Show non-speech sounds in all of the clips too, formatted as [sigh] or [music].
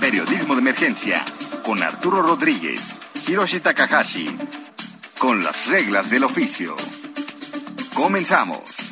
Periodismo de Emergencia con Arturo Rodríguez, Hiroshi Takahashi, con las reglas del oficio. Comenzamos.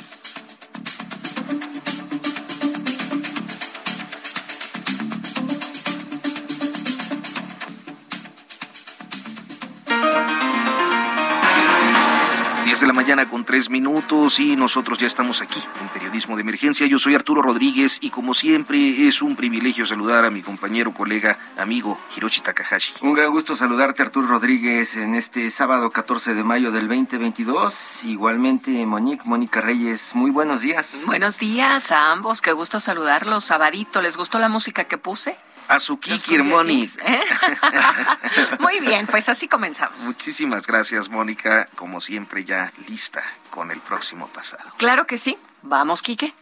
De la mañana con tres minutos y nosotros ya estamos aquí en Periodismo de Emergencia. Yo soy Arturo Rodríguez y como siempre es un privilegio saludar a mi compañero, colega, amigo Hiroshi Takahashi. Un gran gusto saludarte Arturo Rodríguez en este sábado 14 de mayo del 2022. Igualmente Monique, Mónica Reyes, muy buenos días. Buenos días a ambos, qué gusto saludarlos. Sabadito, ¿les gustó la música que puse? Azuki Mónica. ¿eh? [laughs] Muy bien, pues así comenzamos. Muchísimas gracias, Mónica. Como siempre, ya lista con el próximo pasado. Claro que sí. Vamos, Quique.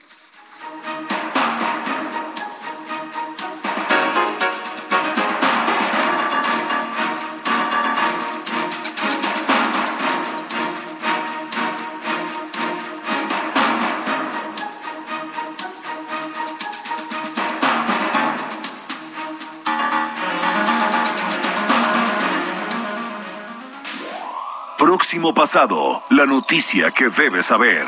Próximo pasado, la noticia que debes saber.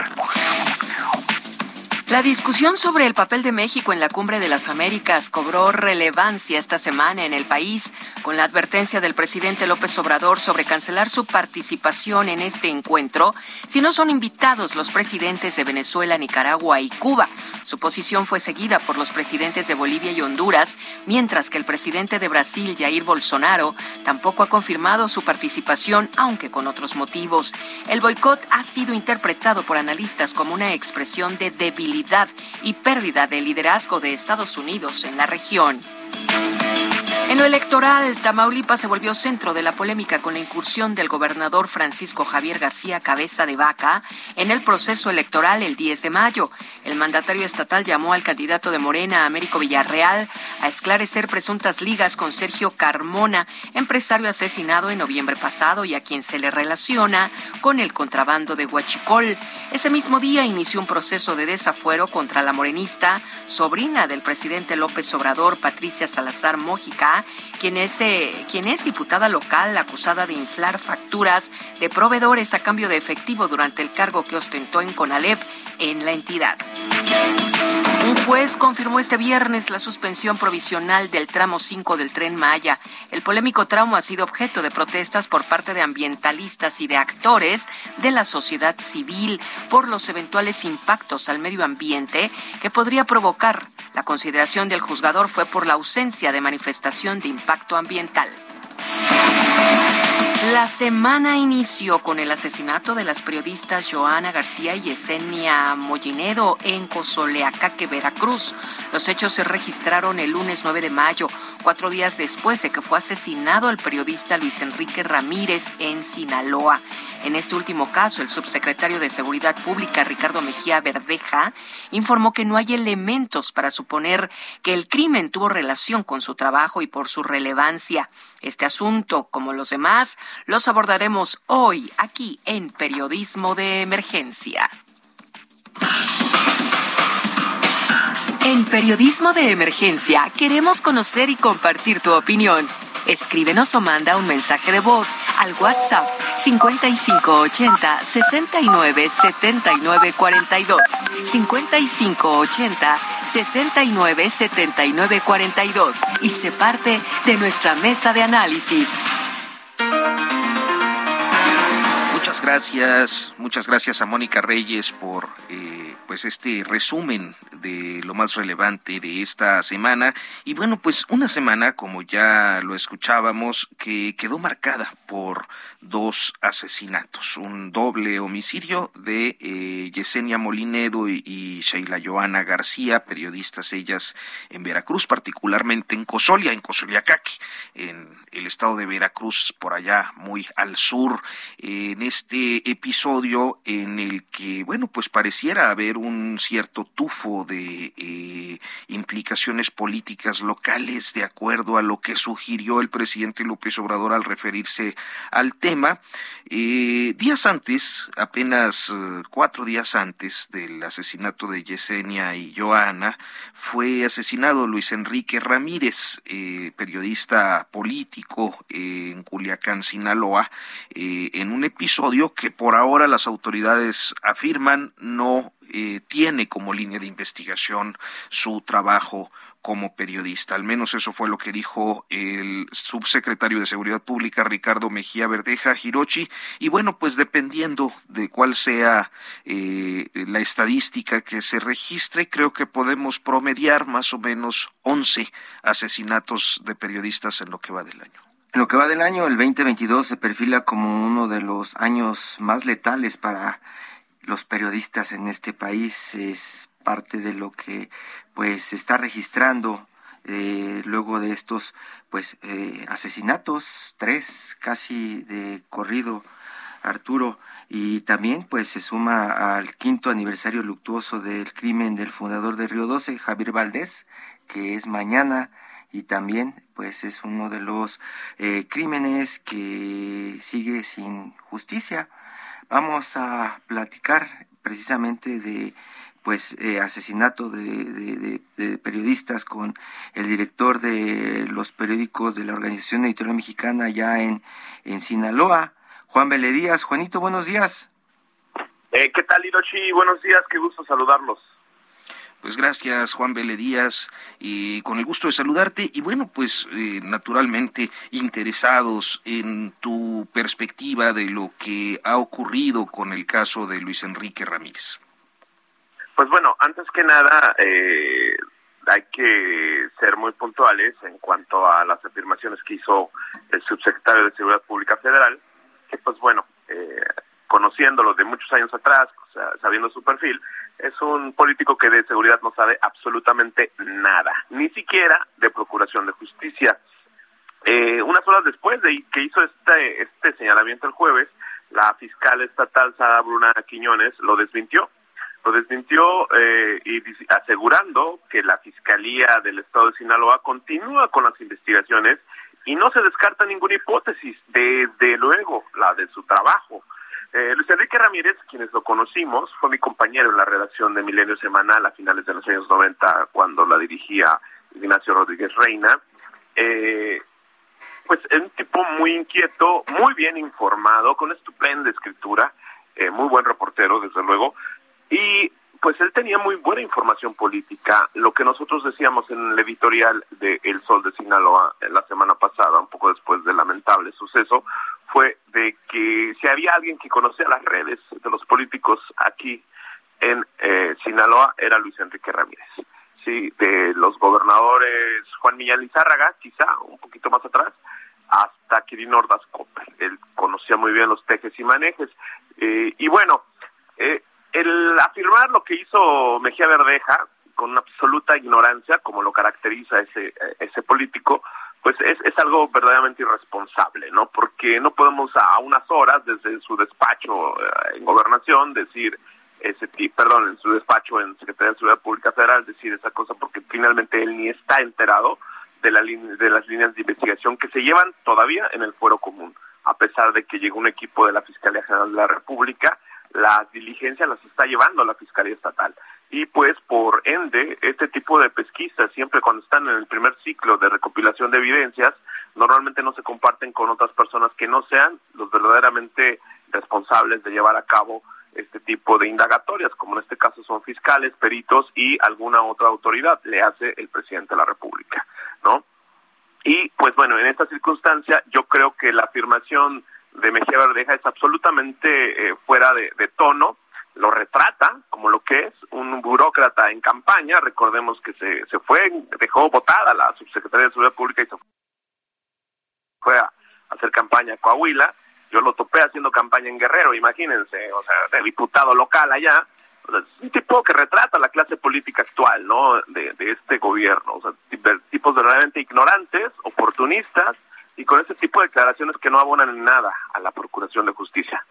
La discusión sobre el papel de México en la Cumbre de las Américas cobró relevancia esta semana en el país con la advertencia del presidente López Obrador sobre cancelar su participación en este encuentro si no son invitados los presidentes de Venezuela, Nicaragua y Cuba. Su posición fue seguida por los presidentes de Bolivia y Honduras, mientras que el presidente de Brasil, Jair Bolsonaro, tampoco ha confirmado su participación, aunque con otros motivos. El boicot ha sido interpretado por analistas como una expresión de debilidad y pérdida de liderazgo de Estados Unidos en la región. En lo electoral, Tamaulipas se volvió centro de la polémica con la incursión del gobernador Francisco Javier García Cabeza de Vaca en el proceso electoral el 10 de mayo. El mandatario estatal llamó al candidato de Morena, Américo Villarreal, a esclarecer presuntas ligas con Sergio Carmona, empresario asesinado en noviembre pasado y a quien se le relaciona con el contrabando de Huachicol. Ese mismo día inició un proceso de desafuero contra la morenista, sobrina del presidente López Obrador, Patricia Salazar Mójica, 啊。Quien es, eh, quien es diputada local acusada de inflar facturas de proveedores a cambio de efectivo durante el cargo que ostentó en Conalep en la entidad. Un juez confirmó este viernes la suspensión provisional del tramo 5 del tren Maya. El polémico tramo ha sido objeto de protestas por parte de ambientalistas y de actores de la sociedad civil por los eventuales impactos al medio ambiente que podría provocar. La consideración del juzgador fue por la ausencia de manifestación de impacto ambiental. La semana inició con el asesinato de las periodistas Joana García y Yesenia Mollinedo en Cozoleacaque, Veracruz. Los hechos se registraron el lunes 9 de mayo, cuatro días después de que fue asesinado el periodista Luis Enrique Ramírez en Sinaloa. En este último caso, el subsecretario de Seguridad Pública, Ricardo Mejía Verdeja, informó que no hay elementos para suponer que el crimen tuvo relación con su trabajo y por su relevancia. Este asunto, como los demás, los abordaremos hoy aquí en Periodismo de Emergencia. En Periodismo de Emergencia queremos conocer y compartir tu opinión. Escríbenos o manda un mensaje de voz al WhatsApp 5580 69 79 42. 5580 69 79 42 y se parte de nuestra mesa de análisis. Muchas gracias, muchas gracias a Mónica Reyes por eh, pues este resumen de lo más relevante de esta semana. Y bueno, pues una semana, como ya lo escuchábamos, que quedó marcada por dos asesinatos, un doble homicidio de eh, Yesenia Molinedo y, Sheila Joana García, periodistas ellas en Veracruz, particularmente en Cosolia, en Cosoliacaqui, en el estado de Veracruz, por allá muy al sur, en este episodio en el que, bueno, pues pareciera haber un cierto tufo de eh, implicaciones políticas locales de acuerdo a lo que sugirió el presidente López Obrador al referirse al tema. Eh, días antes, apenas eh, cuatro días antes del asesinato de Yesenia y Joana, fue asesinado Luis Enrique Ramírez, periodista político en Culiacán, Sinaloa, en un episodio que por ahora las autoridades afirman no eh, tiene como línea de investigación su trabajo como periodista. Al menos eso fue lo que dijo el subsecretario de Seguridad Pública, Ricardo Mejía Verdeja Hirochi. Y bueno, pues dependiendo de cuál sea eh, la estadística que se registre, creo que podemos promediar más o menos 11 asesinatos de periodistas en lo que va del año. En lo que va del año, el 2022 se perfila como uno de los años más letales para los periodistas en este país es parte de lo que pues se está registrando eh, luego de estos pues eh, asesinatos tres casi de corrido Arturo y también pues se suma al quinto aniversario luctuoso del crimen del fundador de Río 12 Javier Valdés que es mañana y también pues es uno de los eh, crímenes que sigue sin justicia Vamos a platicar precisamente de pues eh, asesinato de, periodistas con el director de los periódicos de la Organización Editorial Mexicana ya en, en Sinaloa, Juan Díaz. Juanito, buenos días. Eh, ¿Qué tal, Hiroshi? Buenos días, qué gusto saludarlos. Pues gracias, Juan Vélez Díaz, y con el gusto de saludarte. Y bueno, pues eh, naturalmente interesados en tu perspectiva de lo que ha ocurrido con el caso de Luis Enrique Ramírez. Pues bueno, antes que nada, eh, hay que ser muy puntuales en cuanto a las afirmaciones que hizo el subsecretario de Seguridad Pública Federal, que pues bueno, eh, conociéndolo de muchos años atrás, sabiendo su perfil, es un político que de seguridad no sabe absolutamente nada, ni siquiera de procuración de justicia. Eh, unas horas después de que hizo este, este señalamiento el jueves, la fiscal estatal Sara Bruna Quiñones lo desmintió. Lo desmintió eh, y asegurando que la Fiscalía del Estado de Sinaloa continúa con las investigaciones y no se descarta ninguna hipótesis, desde luego la de su trabajo. Eh, Luis Enrique Ramírez, quienes lo conocimos, fue mi compañero en la redacción de Milenio Semanal a finales de los años 90, cuando la dirigía Ignacio Rodríguez Reina. Eh, pues es un tipo muy inquieto, muy bien informado, con estupenda escritura, eh, muy buen reportero, desde luego, y pues él tenía muy buena información política. Lo que nosotros decíamos en el editorial de El Sol de Sinaloa la semana pasada, un poco después del lamentable suceso, fue de que si había alguien que conocía las redes de los políticos aquí en eh, Sinaloa era Luis Enrique Ramírez. Sí, de los gobernadores Juan Millán Lizárraga, quizá un poquito más atrás, hasta Kirin Ordaz Copper. Él conocía muy bien los tejes y manejes. Eh, y bueno, eh, el afirmar lo que hizo Mejía Verdeja con absoluta ignorancia, como lo caracteriza ese, ese político, pues es, es algo verdaderamente irresponsable, ¿no? Porque no podemos a unas horas desde su despacho eh, en gobernación decir ese perdón, en su despacho en Secretaría de Seguridad Pública Federal decir esa cosa porque finalmente él ni está enterado de, la, de las líneas de investigación que se llevan todavía en el fuero común, a pesar de que llegó un equipo de la Fiscalía General de la República las diligencias las está llevando la Fiscalía Estatal. Y pues por ende, este tipo de pesquisas, siempre cuando están en el primer ciclo de recopilación de evidencias, normalmente no se comparten con otras personas que no sean los verdaderamente responsables de llevar a cabo este tipo de indagatorias, como en este caso son fiscales, peritos y alguna otra autoridad, le hace el presidente de la República, ¿no? Y pues bueno, en esta circunstancia yo creo que la afirmación de Mejía Verdeja es absolutamente eh, fuera de, tono lo retrata como lo que es un burócrata en campaña. Recordemos que se, se fue, dejó votada la subsecretaria de Seguridad Pública y se fue a hacer campaña a Coahuila. Yo lo topé haciendo campaña en Guerrero, imagínense, o sea, de diputado local allá. es un tipo que retrata la clase política actual, ¿no? De, de este gobierno. O sea, tipos verdaderamente ignorantes, oportunistas, y con ese tipo de declaraciones que no abonan en nada a la Procuración de Justicia.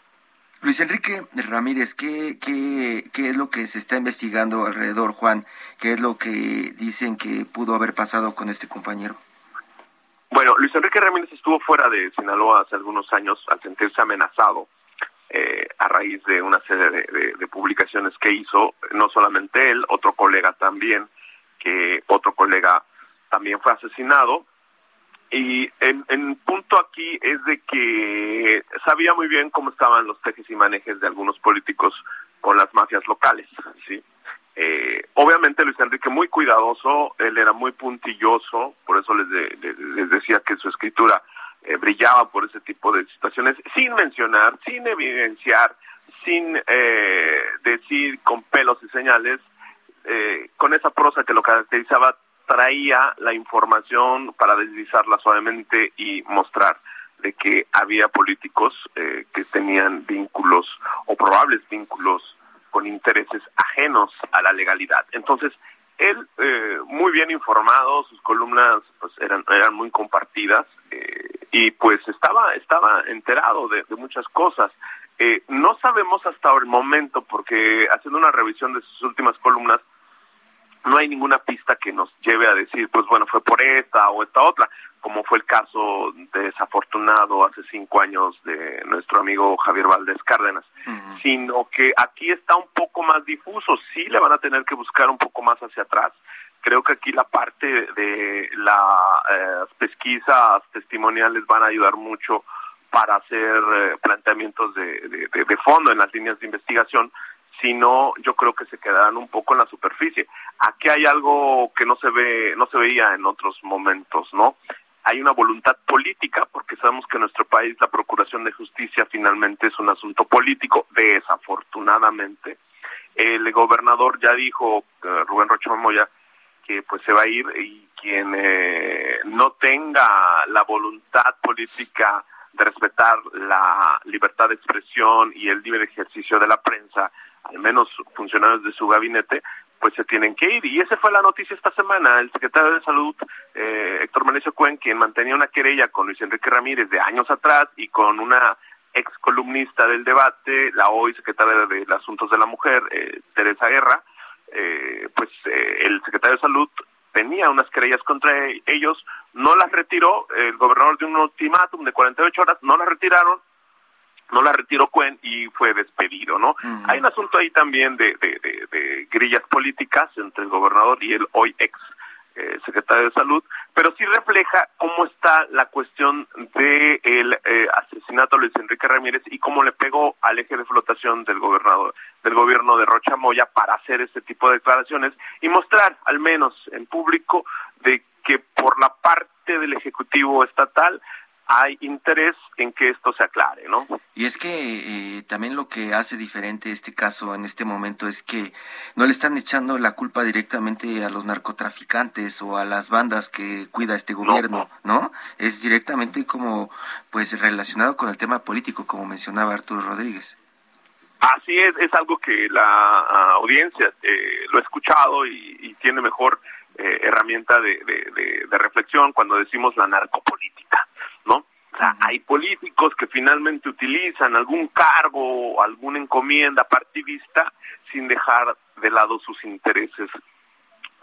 Luis Enrique Ramírez, ¿qué, qué, ¿qué es lo que se está investigando alrededor, Juan? ¿Qué es lo que dicen que pudo haber pasado con este compañero? Bueno, Luis Enrique Ramírez estuvo fuera de Sinaloa hace algunos años al sentirse amenazado eh, a raíz de una serie de, publicaciones que hizo, no solamente él, otro colega también, que otro colega también fue asesinado y el, punto aquí es de que sabía muy bien cómo estaban los tejes y manejes de algunos políticos con las mafias locales, ¿sí? Eh, obviamente Luis Enrique muy cuidadoso, él era muy puntilloso, por eso les, les decía que su escritura eh, brillaba por ese tipo de situaciones, sin mencionar, sin evidenciar, sin eh, decir con pelos y señales, con esa prosa que lo caracterizaba traía la información para deslizarla suavemente y mostrar de que había políticos eh, que tenían vínculos o probables vínculos con intereses ajenos a la legalidad. Entonces, él eh, muy bien informado, sus columnas pues eran eran muy compartidas eh, y pues estaba estaba enterado de, de muchas cosas. no sabemos hasta el momento porque haciendo una revisión de sus últimas columnas no hay ninguna pista que nos lleve a decir, pues bueno, fue por esta o esta otra, como fue el caso desafortunado hace cinco años de nuestro amigo Javier Valdés Cárdenas, sino que aquí está un poco más difuso, sí le van a tener que buscar un poco más hacia atrás. Creo que aquí la parte de las eh, pesquisas testimoniales van a ayudar mucho para hacer eh, planteamientos de, de fondo en las líneas de investigación, sino yo creo que se quedarán un poco en la superficie. Aquí hay algo que no se ve, no se veía en otros momentos, ¿no? Hay una voluntad política, porque sabemos que en nuestro país la procuración de justicia finalmente es un asunto político, desafortunadamente. El gobernador ya dijo, eh, Rubén Rocha Moya, que pues se va a ir y quien eh, no tenga la voluntad política de respetar la libertad de expresión y el libre ejercicio de la prensa, al menos funcionarios de su gabinete, pues se tienen que ir. Y esa fue la noticia esta semana. El secretario de Salud, eh, Héctor Manecio Cuen, quien mantenía una querella con Luis Enrique Ramírez de años atrás y con una ex columnista del debate, la hoy secretaria de, Asuntos de la Mujer, eh, Teresa Guerra, eh, pues eh, el secretario de Salud tenía unas querellas contra ellos, no las retiró, el gobernador de un ultimátum de 48 horas, no las retiraron, no la retiró Cuen y fue despedido, ¿no? Hay un asunto ahí también de, de, grillas políticas entre el gobernador y el hoy ex eh, secretario de Salud, pero sí refleja cómo está la cuestión del de eh, asesinato de Luis Enrique Ramírez y cómo le pegó al eje de flotación del gobernador del gobierno de Rocha Moya para hacer este tipo de declaraciones y mostrar, al menos en público, de que por la parte del Ejecutivo Estatal hay interés en que esto se aclare, ¿no? Y es que eh, también lo que hace diferente este caso en este momento es que no le están echando la culpa directamente a los narcotraficantes o a las bandas que cuida este gobierno, ¿no? Es directamente como, pues, relacionado con el tema político, como mencionaba Arturo Rodríguez. Así es, es algo que la ah, audiencia eh, lo ha escuchado y, tiene mejor eh, herramienta de, de reflexión cuando decimos la narcopolítica o sea, hay políticos que finalmente utilizan algún cargo o alguna encomienda partidista sin dejar de lado sus intereses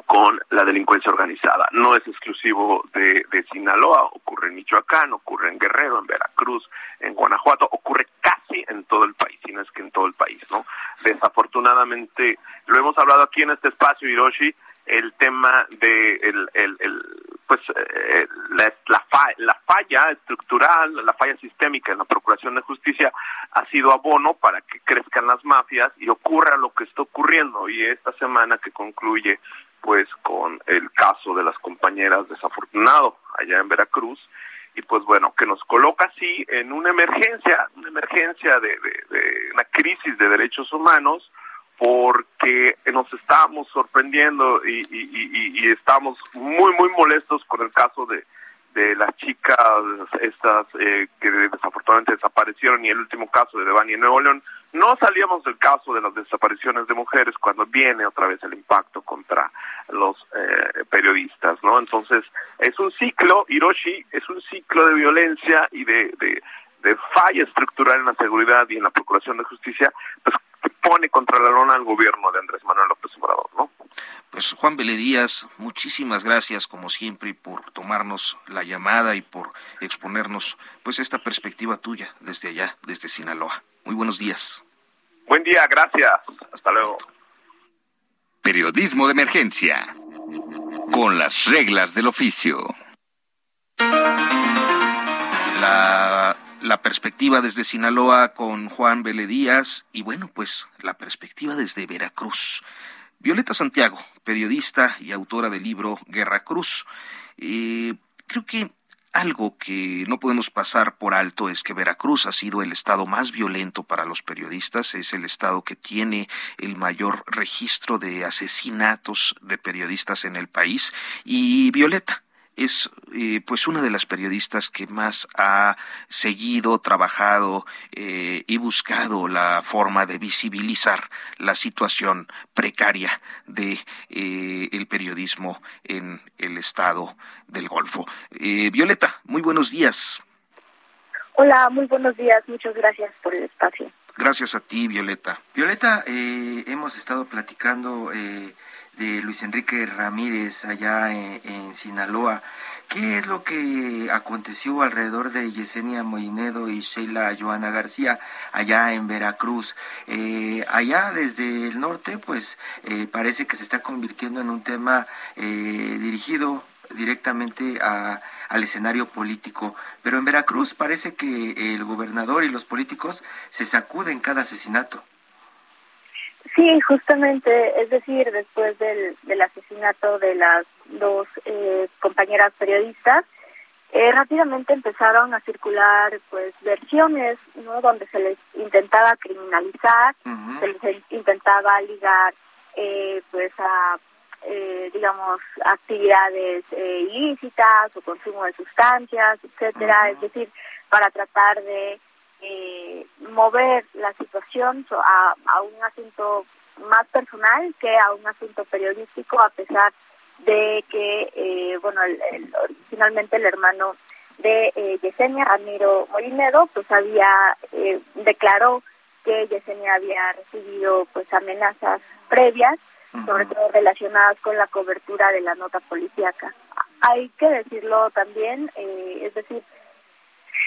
con la delincuencia organizada. No es exclusivo de, de, Sinaloa, ocurre en Michoacán, ocurre en Guerrero, en Veracruz, en Guanajuato, ocurre casi en todo el país, si no es que en todo el país, ¿no? Desafortunadamente, lo hemos hablado aquí en este espacio, Hiroshi, el tema de el, el, el pues eh, la, la, la, falla estructural, la falla sistémica en la Procuración de Justicia ha sido abono para que crezcan las mafias y ocurra lo que está ocurriendo. Y esta semana que concluye pues con el caso de las compañeras desafortunado allá en Veracruz, y pues bueno, que nos coloca así en una emergencia, una emergencia de, de, una crisis de derechos humanos, porque nos estamos sorprendiendo y, y, estamos muy, muy molestos con el caso de, de las chicas estas eh, que desafortunadamente desaparecieron y el último caso de Devani en Nuevo León, no salíamos del caso de las desapariciones de mujeres cuando viene otra vez el impacto contra los eh, periodistas, ¿no? Entonces, es un ciclo, Hiroshi, es un ciclo de violencia y de, de, de falla estructural en la seguridad y en la procuración de justicia, pues pone contra la lona al gobierno de Andrés Manuel López Obrador, ¿no? Pues Juan Díaz, muchísimas gracias como siempre por tomarnos la llamada y por exponernos pues esta perspectiva tuya desde allá, desde Sinaloa. Muy buenos días. Buen día, gracias. Hasta luego. Periodismo de emergencia. Con las reglas del oficio. La, la perspectiva desde Sinaloa con Juan Vélez Díaz y bueno, pues la perspectiva desde Veracruz. Violeta Santiago, periodista y autora del libro Guerra Cruz. Eh, creo que algo que no podemos pasar por alto es que Veracruz ha sido el estado más violento para los periodistas, es el estado que tiene el mayor registro de asesinatos de periodistas en el país y Violeta es eh, pues una de las periodistas que más ha seguido, trabajado eh, y buscado la forma de visibilizar la situación precaria de eh, el periodismo en el estado del Golfo. Violeta, muy buenos días. Hola, muy buenos días. Muchas gracias por el espacio. Gracias a ti, Violeta. Violeta, hemos estado platicando de Luis Enrique Ramírez allá en, Sinaloa. ¿Qué es lo que aconteció alrededor de Yesenia Moinedo y Sheila Joana García allá en Veracruz? Eh, allá desde el norte, pues eh, parece que se está convirtiendo en un tema eh, dirigido directamente al escenario político. Pero en Veracruz parece que el gobernador y los políticos se sacuden cada asesinato. Sí, justamente, es decir, después del, del asesinato de las dos eh, compañeras periodistas, eh, rápidamente empezaron a circular pues versiones no donde se les intentaba criminalizar se les intentaba ligar eh, pues a eh, digamos actividades eh, ilícitas o consumo de sustancias etcétera. Es decir para tratar de eh, mover la situación a, a un asunto más personal que a un asunto periodístico, a pesar de que, eh, bueno, el, finalmente el hermano de eh, Yesenia, Ramiro Molinedo, pues había, eh, declaró que Yesenia había recibido pues amenazas previas, sobre todo relacionadas con la cobertura de la nota policíaca. Hay que decirlo también, eh, es decir,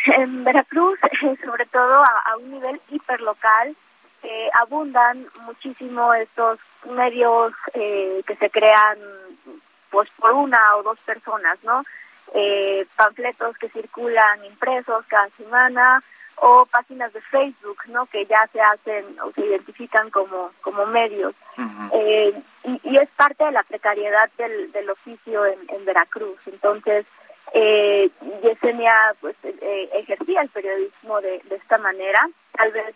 [laughs] en Veracruz, sobre todo a, un nivel hiperlocal, eh, abundan muchísimo estos medios eh, que se crean pues por una o dos personas, ¿no? Eh, panfletos que circulan impresos cada semana o páginas de Facebook, ¿no? Que ya se hacen o se identifican como como medios y, y, es parte de la precariedad del, del oficio en, en Veracruz. Entonces eh, Yesenia pues eh, ejercía el periodismo de, de esta manera, tal vez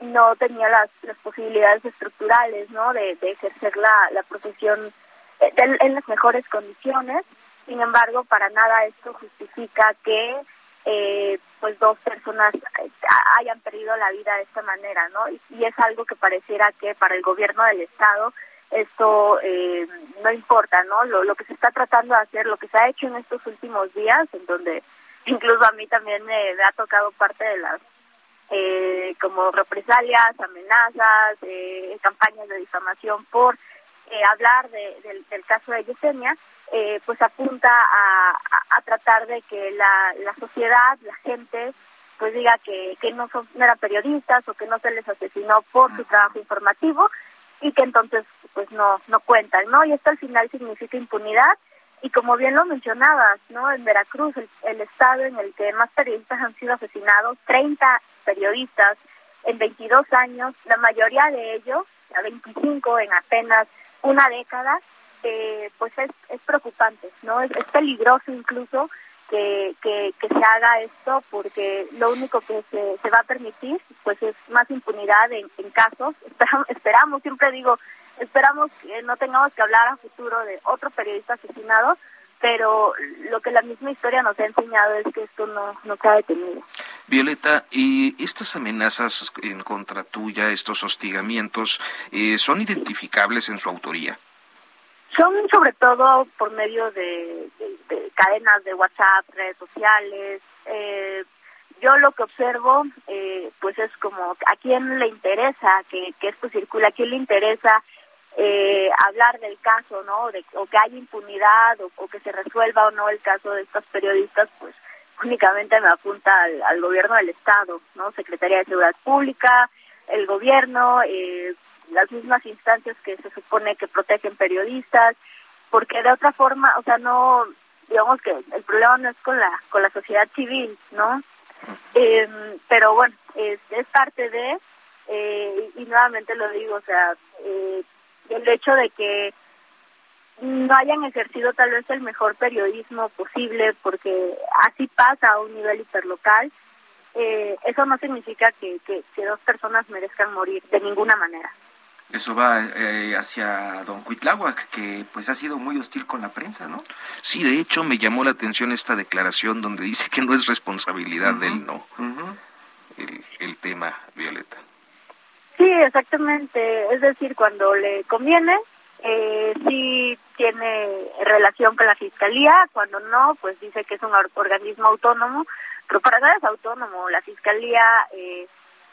no tenía las, las posibilidades estructurales no de, ejercer la, la profesión eh, en las mejores condiciones. Sin embargo para nada esto justifica que eh, pues dos personas eh, hayan perdido la vida de esta manera no y es algo que pareciera que para el gobierno del estado esto eh, no importa, ¿no? Lo, lo que se está tratando de hacer, lo que se ha hecho en estos últimos días, en donde [laughs] incluso a mí también me, ha tocado parte de las eh, como represalias, amenazas, eh, campañas de difamación por eh, hablar de, del, caso de Yesenia, eh, pues apunta a, a, a, tratar de que la, la sociedad, la gente, pues diga que, que no, son, no eran periodistas o que no se les asesinó por su trabajo informativo y que entonces pues no no cuentan, ¿no? Y esto al final significa impunidad y como bien lo mencionabas, ¿no? En Veracruz, el, estado en el que más periodistas han sido asesinados, 30 periodistas en 22 años, la mayoría de ellos, a 25 en apenas una década, eh, pues es, es preocupante, ¿no? Es, es peligroso incluso que, que, se haga esto porque lo único que se, se va a permitir pues es más impunidad en, en casos. [laughs] Esperamos, esperamos, siempre digo, esperamos que no tengamos que hablar a futuro de otro periodista asesinado, pero lo que la misma historia nos ha enseñado es que esto no, no se ha detenido. Violeta, ¿y estas amenazas en contra tuya, estos hostigamientos, eh, son identificables en su autoría? Son sobre todo por medio de, cadenas de WhatsApp, redes sociales. Eh, yo lo que observo, eh, pues es como a quién le interesa que, que esto circule, a quién le interesa eh, hablar del caso, ¿no? De, o que haya impunidad o, que se resuelva o no el caso de estos periodistas, pues únicamente me apunta al, gobierno del Estado, ¿no? Secretaría de Seguridad Pública, el gobierno, eh, las mismas instancias que se supone que protegen periodistas, porque de otra forma, o sea, no, digamos que el problema no es con la con la sociedad civil, ¿no? Eh, pero bueno, es, es parte de, eh, y nuevamente lo digo, o sea, eh, el hecho de que no hayan ejercido tal vez el mejor periodismo posible, porque así pasa a un nivel hiperlocal, eh, eso no significa que, que, dos personas merezcan morir de ninguna manera. Eso va eh, hacia don Cuitláhuac, que pues ha sido muy hostil con la prensa, ¿no? Sí, de hecho me llamó la atención esta declaración donde dice que no es responsabilidad de él, no. el, el tema, Violeta. Sí, exactamente. Es decir, cuando le conviene, eh, sí tiene relación con la fiscalía, cuando no, pues dice que es un organismo autónomo, pero para nada es autónomo. La fiscalía, eh,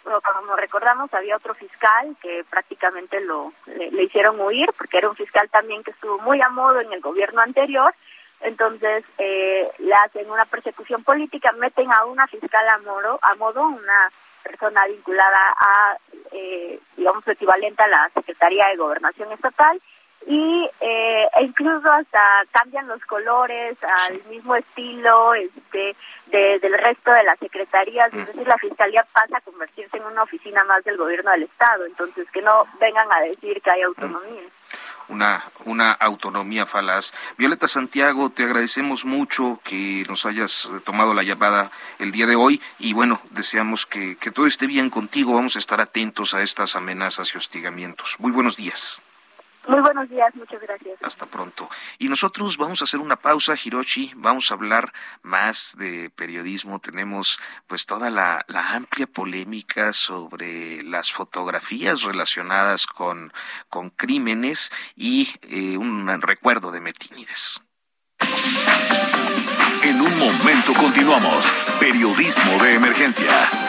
como recordamos, había otro fiscal que prácticamente lo le, hicieron huir, porque era un fiscal también que estuvo muy a modo en el gobierno anterior. Entonces eh, le hacen una persecución política, meten a una fiscal a modo, a modo una persona vinculada a, eh, digamos, equivalente a la Secretaría de Gobernación Estatal y eh, incluso hasta cambian los colores al mismo estilo este del resto de las secretarías, es decir, la fiscalía pasa a convertirse en una oficina más del gobierno del estado, entonces que no vengan a decir que hay autonomía. Una, una autonomía falaz. Violeta Santiago, te agradecemos mucho que nos hayas tomado la llamada el día de hoy y bueno, deseamos que, que todo esté bien contigo. Vamos a estar atentos a estas amenazas y hostigamientos. Muy buenos días. Muy buenos días, muchas gracias. Hasta pronto. Y nosotros vamos a hacer una pausa, Hiroshi, vamos a hablar más de periodismo. Tenemos pues toda la, amplia polémica sobre las fotografías relacionadas con, con crímenes y eh, un recuerdo de Metínides. En un momento continuamos. Periodismo de emergencia.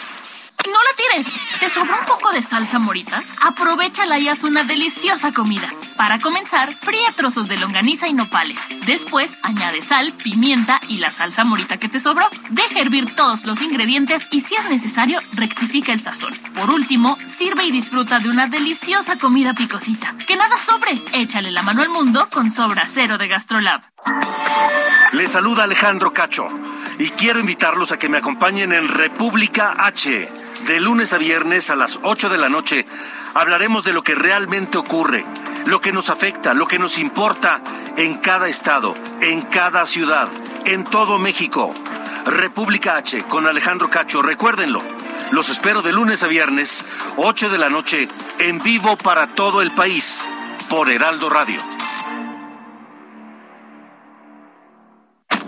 No la tires. ¿Te sobró un poco de salsa morita? Aprovechala y haz una deliciosa comida. Para comenzar, fría trozos de longaniza y nopales. Después, añade sal, pimienta y la salsa morita que te sobró. Deja hervir todos los ingredientes y si es necesario, rectifica el sazón. Por último, sirve y disfruta de una deliciosa comida picosita. Que nada sobre. Échale la mano al mundo con Sobra Cero de Gastrolab. Les saluda Alejandro Cacho y quiero invitarlos a que me acompañen en República H. De lunes a viernes a las 8 de la noche hablaremos de lo que realmente ocurre, lo que nos afecta, lo que nos importa en cada estado, en cada ciudad, en todo México. República H con Alejandro Cacho, recuérdenlo. Los espero de lunes a viernes, 8 de la noche, en vivo para todo el país, por Heraldo Radio.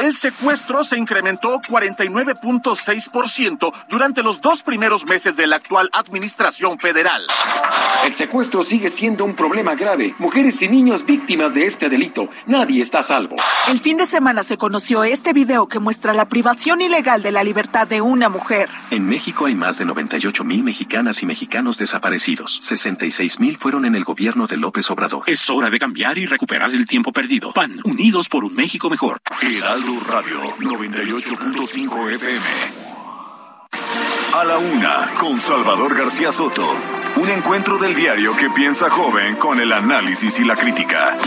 El secuestro se incrementó 49.6% durante los dos primeros meses de la actual administración federal. El secuestro sigue siendo un problema grave. Mujeres y niños víctimas de este delito. Nadie está a salvo. El fin de semana se conoció este video que muestra la privación ilegal de la libertad de una mujer. En México hay más de 98 mil mexicanas y mexicanos desaparecidos. 66 mil fueron en el gobierno de López Obrador. Es hora de cambiar y recuperar el tiempo perdido. PAN, unidos por un México mejor. Radio 98.5 FM. A la una, con Salvador García Soto. Un encuentro del diario que piensa joven con el análisis y la crítica.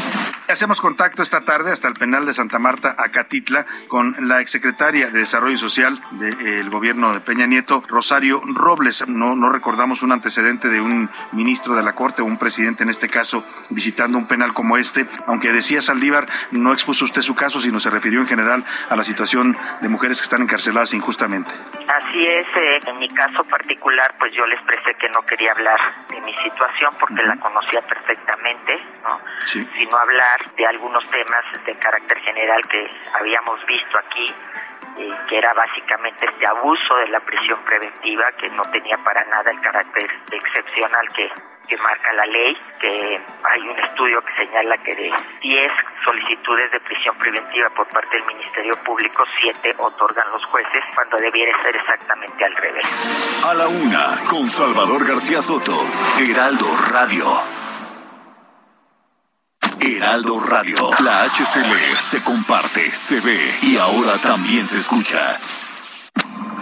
Hacemos contacto esta tarde hasta el penal de Santa Marta, Acatitla, con la exsecretaria de Desarrollo Social del gobierno de Peña Nieto, Rosario Robles. No, no recordamos un antecedente de un ministro de la Corte o un presidente en este caso visitando un penal como este, aunque decía Saldívar, no expuso usted su caso, sino se refirió en general a la situación de mujeres que están encarceladas injustamente. Así es, eh, en mi caso particular, pues yo le expresé que no quería hablar de mi situación porque la conocía perfectamente, ¿no? sino hablar de algunos temas de carácter general que habíamos visto aquí, eh, que era básicamente este abuso de la prisión preventiva, que no tenía para nada el carácter excepcional que, que marca la ley, que hay un estudio que señala que de 10 solicitudes de prisión preventiva por parte del Ministerio Público, 7 otorgan los jueces, cuando debiera ser exactamente al revés. A la una, con Salvador García Soto, Heraldo Radio. Heraldo Radio. La HCL se comparte, se ve y ahora también se escucha.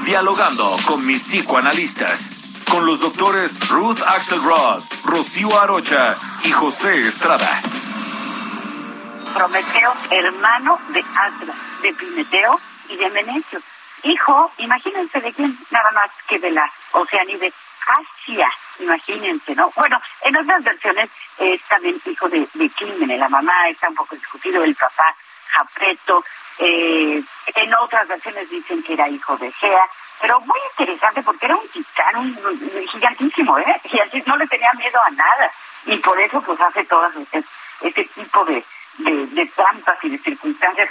Dialogando con mis psicoanalistas. Con los doctores Ruth Axelrod, Rocío Arocha y José Estrada. Prometeo, hermano de Astra, de Prometeo y de Menetio. Hijo, imagínense de quién, nada más que de la Oceanide Asia, imagínense, ¿no? Bueno, en otras versiones es también hijo de, de la mamá está un poco discutido, el papá, Japreto, eh, en otras versiones dicen que era hijo de Gea, pero muy interesante porque era un titán, un, gigantísimo, ¿eh? Y no le tenía miedo a nada, y por eso pues hace todas este, este tipo de, de trampas y de circunstancias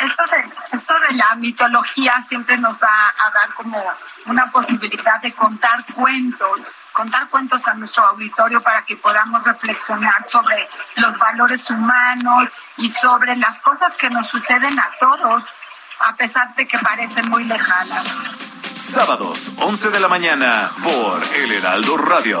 esto de, esto de la mitología siempre nos va a dar como una posibilidad de contar cuentos, contar cuentos a nuestro auditorio para que podamos reflexionar sobre los valores humanos y sobre las cosas que nos suceden a todos, a pesar de que parecen muy lejanas. Sábados, 11 de la mañana, por El Heraldo Radio.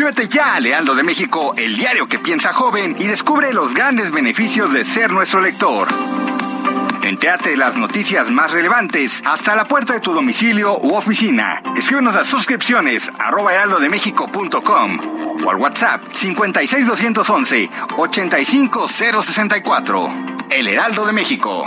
Suscríbete ya a Lealdo de México, el diario que piensa joven, y descubre los grandes beneficios de ser nuestro lector. Entéate de las noticias más relevantes hasta la puerta de tu domicilio u oficina. Escríbenos a suscripciones arroba heraldodemexico.com o al WhatsApp 56211 85064. El Heraldo de México.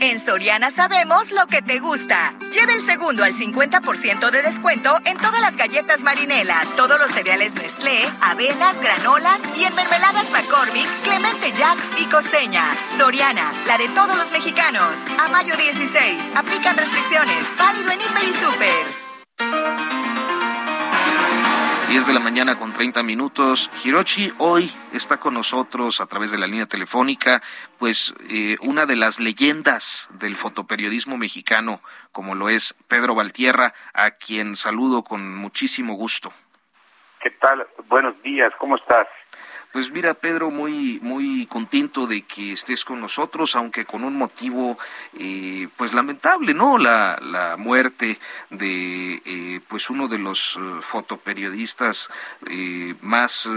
En Soriana sabemos lo que te gusta. Lleve el segundo al 50% de descuento en todas las galletas Marinela, todos los cereales Nestlé, avenas, granolas y en mermeladas McCormick, Clemente Jacks y Costeña. Soriana, la de todos los mexicanos. A mayo 16, aplican restricciones. Válido en Hiper y Super. 10 de la mañana con 30 minutos. Hirochi hoy está con nosotros a través de la línea telefónica, pues eh, una de las leyendas del fotoperiodismo mexicano, como lo es Pedro Valtierra, a quien saludo con muchísimo gusto. ¿Qué tal? Buenos días, ¿cómo estás? Pues mira, Pedro, muy, muy contento de que estés con nosotros, aunque con un motivo, eh, pues lamentable, ¿no? La, la muerte de, eh, pues uno de los eh, fotoperiodistas más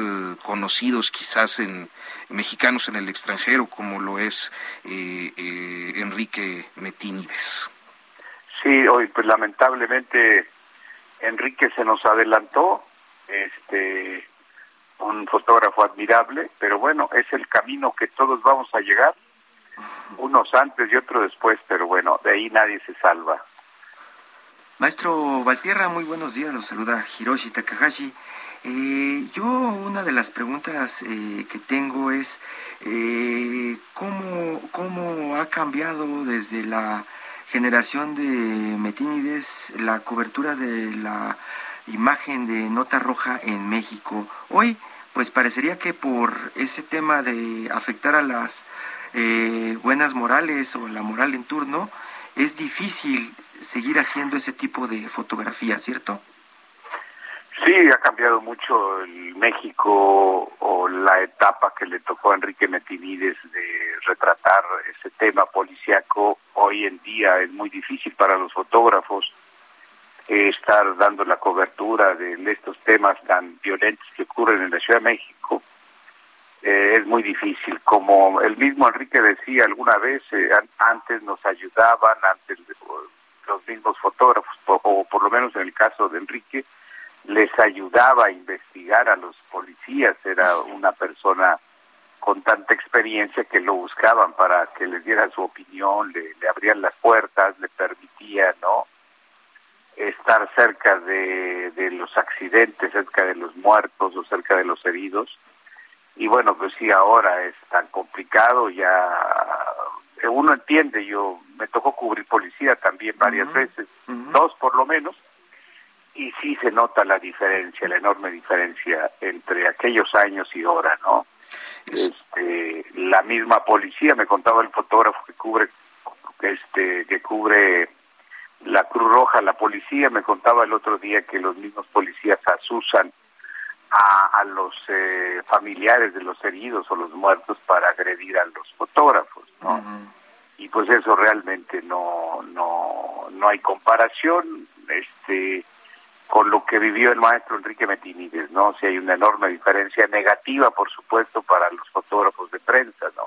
conocidos quizás en mexicanos en el extranjero, como lo es Enrique Metínides. Sí, hoy, pues lamentablemente Enrique se nos adelantó, este un fotógrafo admirable, pero bueno, es el camino que todos vamos a llegar, unos antes y otros después, pero bueno, de ahí nadie se salva. Maestro Valtierra, muy buenos días, los saluda Hiroshi Takahashi. Eh, yo una de las preguntas eh, que tengo es eh, ¿cómo, cómo ha cambiado desde la generación de Metínides la cobertura de la imagen de nota roja en México. Hoy, pues parecería que por ese tema de afectar a las buenas morales o la moral en turno, es difícil seguir haciendo ese tipo de fotografía, ¿cierto? Sí, ha cambiado mucho el México o la etapa que le tocó a Enrique Metinides de retratar ese tema policíaco. Hoy en día es muy difícil para los fotógrafos estar dando la cobertura de estos temas tan violentos que ocurren en la Ciudad de México. Eh, es muy difícil. Como el mismo Enrique decía alguna vez, eh, antes nos ayudaban, antes los mismos fotógrafos, o por lo menos en el caso de Enrique, les ayudaba a investigar a los policías, era una persona con tanta experiencia que lo buscaban para que les diera su opinión, le, le abrían las puertas, le permitía, ¿no? Estar cerca de, de los accidentes, cerca de los muertos o cerca de los heridos. Y bueno, pues sí, ahora es tan complicado, ya uno entiende, yo me tocó cubrir policía también varias veces, dos por lo menos, y sí se nota la diferencia, la enorme diferencia entre aquellos años y ahora, ¿no? Este, la misma policía, me contaba el fotógrafo que cubre, este, que cubre la Cruz Roja, la policía, me contaba el otro día que los mismos policías asusan a, a los eh, familiares de los heridos o los muertos para agredir a los fotógrafos, ¿no? Y pues eso realmente no, no, no hay comparación, este, con lo que vivió el maestro Enrique Metinides, ¿no? Si hay una enorme diferencia negativa, por supuesto, para los fotógrafos de prensa, ¿no?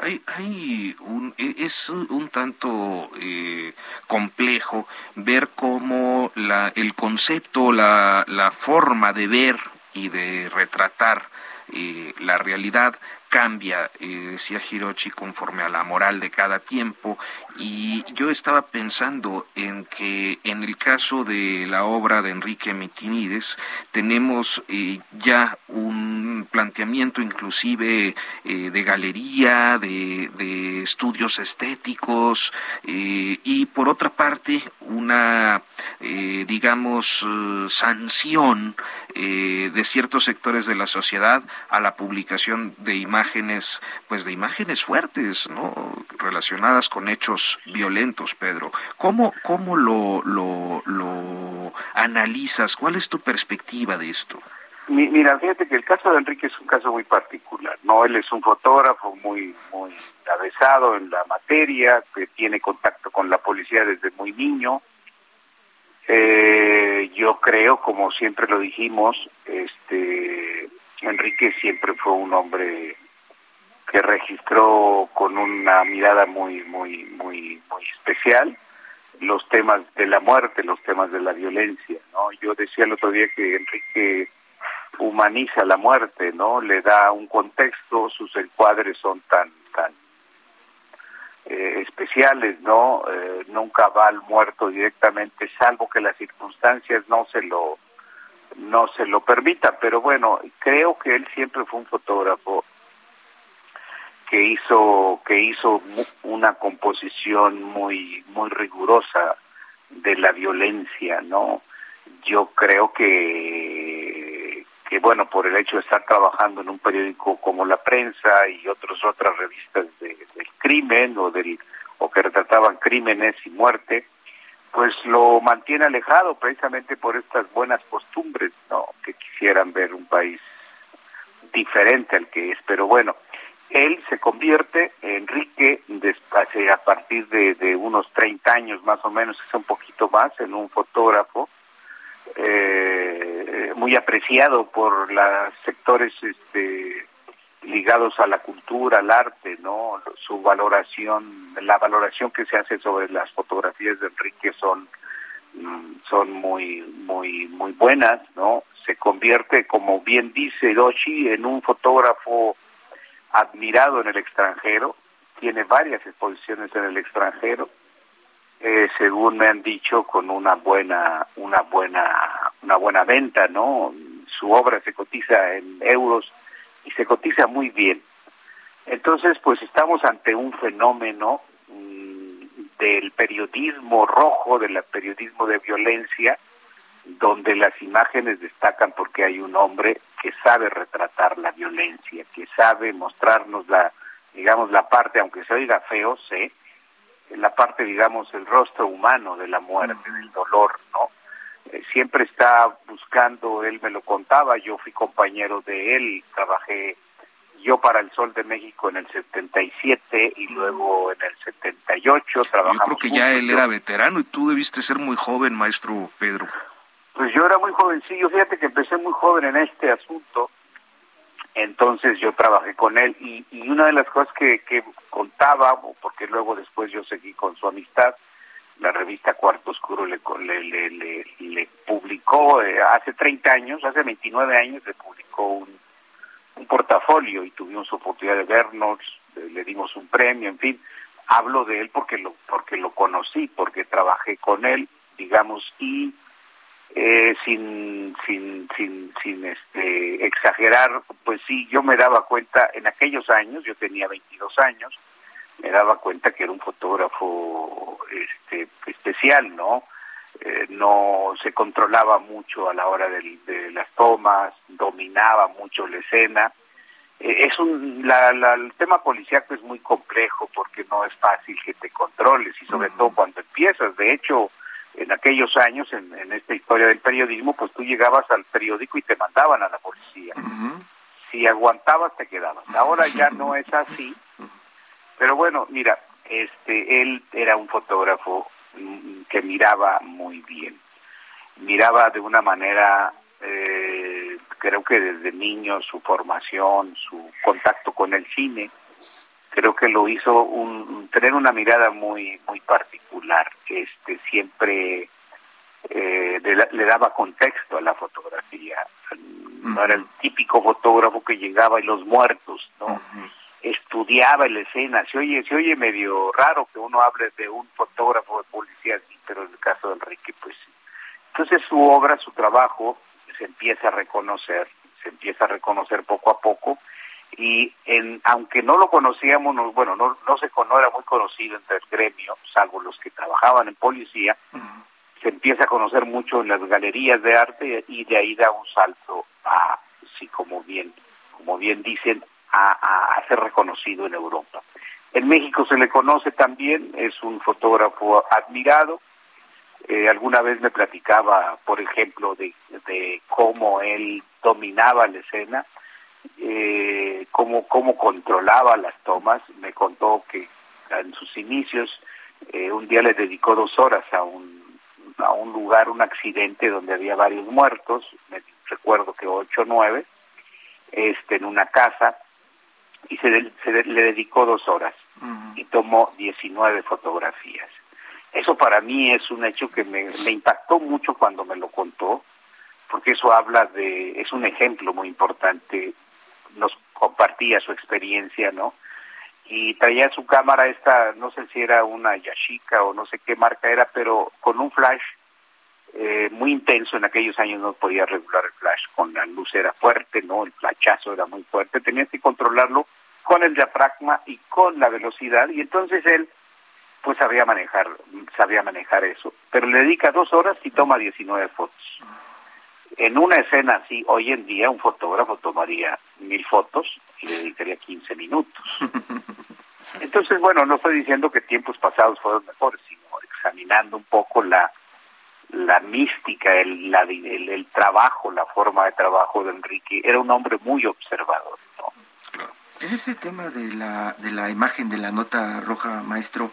Hay, hay un, e, es un, tanto eh, complejo ver cómo la, el concepto, la, la forma de ver y de retratar eh, la realidad cambia, eh, decía Hirochi, conforme a la moral de cada tiempo. Y yo estaba pensando en que en el caso de la obra de Enrique Mitinides tenemos eh, ya un planteamiento inclusive eh, de galería, de, de estudios estéticos y por otra parte una, digamos, sanción de ciertos sectores de la sociedad a la publicación de imágenes imágenes, pues de imágenes fuertes, ¿no? Relacionadas con hechos violentos, Pedro. ¿Cómo, cómo lo, lo, lo analizas? ¿Cuál es tu perspectiva de esto? Mira, fíjate que el caso de Enrique es un caso muy particular, ¿no? Él es un fotógrafo muy, muy avesado en la materia, que tiene contacto con la policía desde muy niño. Eh, yo creo, como siempre lo dijimos, este, Enrique siempre fue un hombre que registró con una mirada muy, muy, muy, muy especial los temas de la muerte, los temas de la violencia, ¿no? Yo decía el otro día que Enrique humaniza la muerte, ¿no? Le da un contexto, sus encuadres son tan, tan eh, especiales, ¿no? Eh, nunca va al muerto directamente, salvo que las circunstancias no se lo no se lo permitan, pero bueno, creo que él siempre fue un fotógrafo que hizo que hizo una composición muy muy rigurosa de la violencia, ¿no? Yo creo que que bueno, por el hecho de estar trabajando en un periódico como La Prensa y otros otras revistas de, del crimen o del o que retrataban crímenes y muerte, pues lo mantiene alejado precisamente por estas buenas costumbres, ¿no? Que quisieran ver un país diferente al que es, pero bueno, él se convierte, Enrique, hace, a partir de, unos 30 años más o menos, es un poquito más, en un fotógrafo eh, muy apreciado por los sectores este, ligados a la cultura, al arte, ¿no? Su valoración, la valoración que se hace sobre las fotografías de Enrique son mm, son muy muy muy buenas, ¿no? Se convierte, como bien dice Hiroshi, en un fotógrafo admirado en el extranjero, tiene varias exposiciones en el extranjero, eh, según me han dicho, con una buena, una buena, una buena venta, ¿no? su obra se cotiza en euros y se cotiza muy bien. Entonces, pues estamos ante un fenómeno mm, del periodismo rojo, del periodismo de violencia, donde las imágenes destacan porque hay un hombre que sabe retratar la violencia, que sabe mostrarnos la, digamos, la parte, aunque se oiga feo, sé, la parte, digamos, el rostro humano de la muerte, del dolor, ¿no? Eh, siempre está buscando, él me lo contaba, yo fui compañero de él, trabajé yo para el Sol de México en el 77 y luego en el 78 trabajamos. Yo creo que ya él era veterano y tú debiste ser muy joven, maestro Pedro. Pues yo era muy jovencillo, fíjate que empecé muy joven en este asunto, entonces yo trabajé con él y, y una de las cosas que, que contaba, porque luego después yo seguí con su amistad, la revista Cuarto Oscuro le, le, le, le, publicó eh, hace 30 años, hace 29 años le publicó un, un portafolio y tuvimos oportunidad de vernos, le dimos un premio, en fin, hablo de él porque lo porque lo conocí, porque trabajé con él, digamos, y eh, sin, sin, sin, sin este, exagerar, pues sí, yo me daba cuenta en aquellos años, yo tenía 22 años, me daba cuenta que era un fotógrafo este, especial, ¿no? Eh, no se controlaba mucho a la hora de, de las tomas, dominaba mucho la escena. Eh, es un, la, la, el tema policíaco es muy complejo porque no es fácil que te controles y sobre todo cuando empiezas. De hecho, en aquellos años, en, en, esta historia del periodismo, pues tú llegabas al periódico y te mandaban a la policía. Si aguantabas, te quedabas. Ahora ya no es así. Pero bueno, mira, este, él era un fotógrafo mm, que miraba muy bien. Miraba de una manera, eh, creo que desde niño, su formación, su contacto con el cine, creo que lo hizo un, tener una mirada muy muy particular este siempre eh, le, le, daba contexto a la fotografía. No era el típico fotógrafo que llegaba y los muertos no estudiaba la escena. Se oye se oye medio raro que uno hable de un fotógrafo de policía pero en el caso de Enrique pues sí. Entonces su obra su trabajo se empieza a reconocer se empieza a reconocer poco a poco y en, aunque no lo conocíamos, no, bueno, no, no, se, no era muy conocido entre el gremio, salvo los que trabajaban en policía, se empieza a conocer mucho en las galerías de arte y de ahí da un salto a, sí, como bien, como bien dicen, a, a, ser reconocido en Europa. En México se le conoce también, es un fotógrafo admirado. Eh, alguna vez me platicaba, por ejemplo, de, de cómo él dominaba la escena eh, cómo, cómo controlaba las tomas. Me contó que en sus inicios eh, un día le dedicó dos horas a un, a un lugar, un accidente donde había varios muertos, me recuerdo que ocho o nueve, este, en una casa, y se, se le dedicó dos horas y tomó 19 fotografías. Eso para mí es un hecho que me, me impactó mucho cuando me lo contó, porque eso habla de, es un ejemplo muy importante nos compartía su experiencia, ¿no? Y traía su cámara esta, no sé si era una Yashica o no sé qué marca era, pero con un flash eh, muy intenso. En aquellos años no podía regular el flash, con la luz era fuerte, ¿no? El flashazo era muy fuerte. Tenías que controlarlo con el diafragma y con la velocidad. Y entonces él, pues sabía manejar, sabía manejar eso. Pero le dedica dos horas y toma 19 fotos. En una escena así, hoy en día un fotógrafo tomaría mil fotos y le dedicaría 15 minutos. [laughs] Entonces, bueno, no estoy diciendo que tiempos pasados fueron mejores, sino examinando un poco la la mística, el, la, el, el trabajo, la forma de trabajo de Enrique. Era un hombre muy observador. ¿no? En ese tema de la, de la imagen de la nota roja, maestro,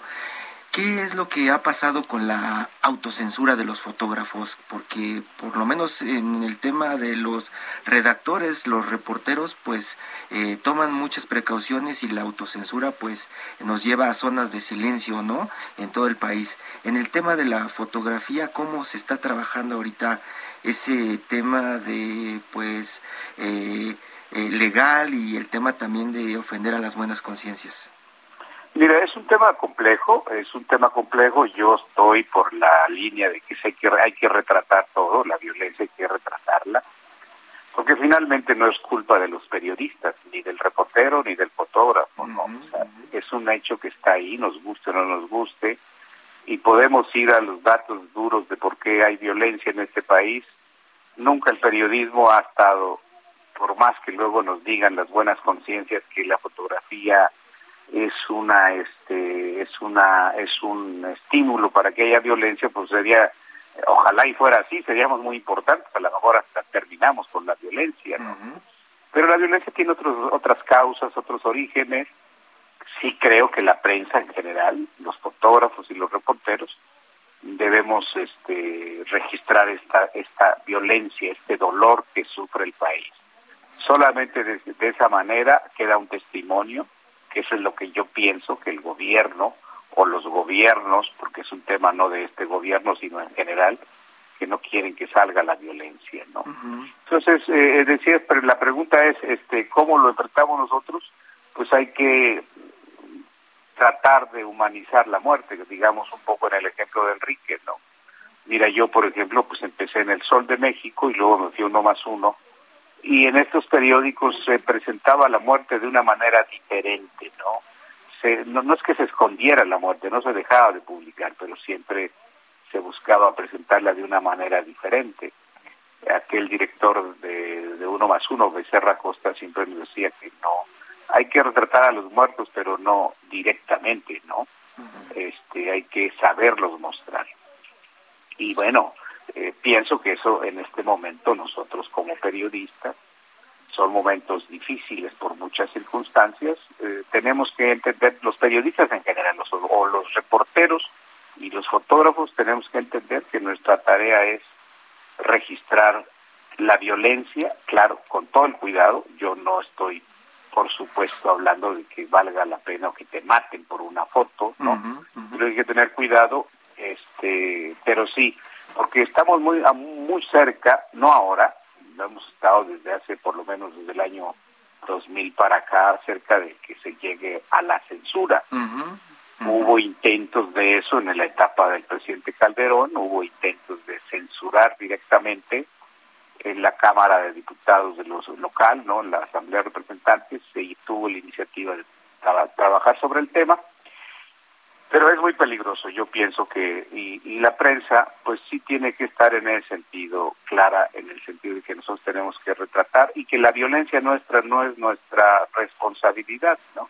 ¿Qué es lo que ha pasado con la autocensura de los fotógrafos? Porque por lo menos en el tema de los redactores, los reporteros, pues eh, toman muchas precauciones y la autocensura pues nos lleva a zonas de silencio, ¿no? En todo el país. En el tema de la fotografía, ¿cómo se está trabajando ahorita ese tema de pues eh, eh, legal y el tema también de ofender a las buenas conciencias? Mira, es un tema complejo, es un tema complejo. Yo estoy por la línea de que, hay que hay que retratar todo, la violencia hay que retratarla. porque finalmente no es culpa de los periodistas, ni del reportero, ni del fotógrafo, ¿no? es un hecho que está ahí, nos guste o no nos guste, y podemos ir a los datos duros de por qué hay violencia en este país. Nunca el periodismo ha estado, por más que luego nos digan las buenas conciencias que la fotografía es una este es una es un estímulo para que haya violencia pues sería ojalá y fuera así seríamos muy importantes a lo mejor hasta terminamos con la violencia ¿no? pero la violencia tiene otros otras causas otros orígenes. Sí creo que la prensa en general los fotógrafos y los reporteros debemos este registrar esta esta violencia este dolor que sufre el país. Solamente de esa manera queda un testimonio eso es lo que yo pienso que el gobierno o los gobiernos, porque es un tema no de este gobierno, sino en general, que no quieren que salga la violencia, ¿no? Entonces, eh, decía, pero la pregunta es, este, ¿cómo lo enfrentamos nosotros? Pues hay que tratar de humanizar la muerte, digamos un poco en el ejemplo de Enrique, ¿no? Mira, yo, por ejemplo, pues empecé en el Sol de México y luego me fui uno más uno y en estos periódicos se presentaba la muerte de una manera diferente, ¿no? no, es que se escondiera la muerte, no se dejaba de publicar, pero siempre se buscaba presentarla de una manera diferente. Aquel director de, de Uno más Uno, Becerra Costa, siempre nos decía que no, hay que retratar a los muertos, pero no directamente, ¿no? Este, hay que saberlos mostrar. Y bueno, eh, pienso que eso en este momento nosotros como periodistas son momentos difíciles por muchas circunstancias. Eh, tenemos que entender, los periodistas en general, los, o los reporteros y los fotógrafos, tenemos que entender que nuestra tarea es registrar la violencia, claro, con todo el cuidado. Yo no estoy, por supuesto, hablando de que valga la pena o que te maten por una foto, ¿no? Pero hay que tener cuidado, este, pero sí, porque estamos muy, muy cerca, no ahora, lo hemos estado desde hace por lo menos desde el año 2000 para acá, cerca de que se llegue a la censura. Hubo intentos de eso en la etapa del presidente Calderón, hubo intentos de censurar directamente en la Cámara de Diputados de los local, no, en la Asamblea de Representantes, se tuvo la iniciativa de trabajar sobre el tema pero es muy peligroso, yo pienso que, y, la prensa, pues sí tiene que estar en ese sentido clara, en el sentido de que nosotros tenemos que retratar y que la violencia nuestra no es nuestra responsabilidad, ¿no?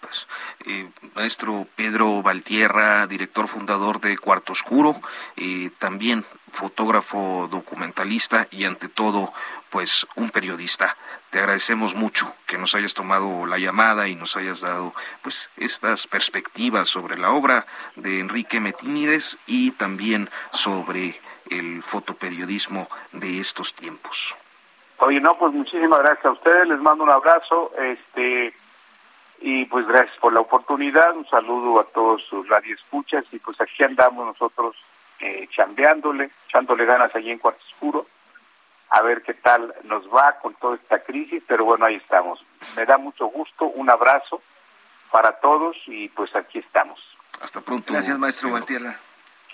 Pues, eh, maestro Pedro Valtierra, director fundador de Cuarto Oscuro, y también fotógrafo documentalista y ante todo, pues un periodista. Te agradecemos mucho que nos hayas tomado la llamada y nos hayas dado pues estas perspectivas sobre la obra de Enrique Metínides y también sobre el fotoperiodismo de estos tiempos. Oye, no, pues muchísimas gracias a ustedes, les mando un abrazo, este y pues gracias por la oportunidad, un saludo a todos sus radioescuchas y pues aquí andamos nosotros eh, chambeándole, echándole ganas allí en Cuarto Oscuro, a ver qué tal nos va con toda esta crisis, pero bueno, ahí estamos. Me da mucho gusto, un abrazo para todos y pues aquí estamos. Hasta pronto. Gracias, maestro Valtierra.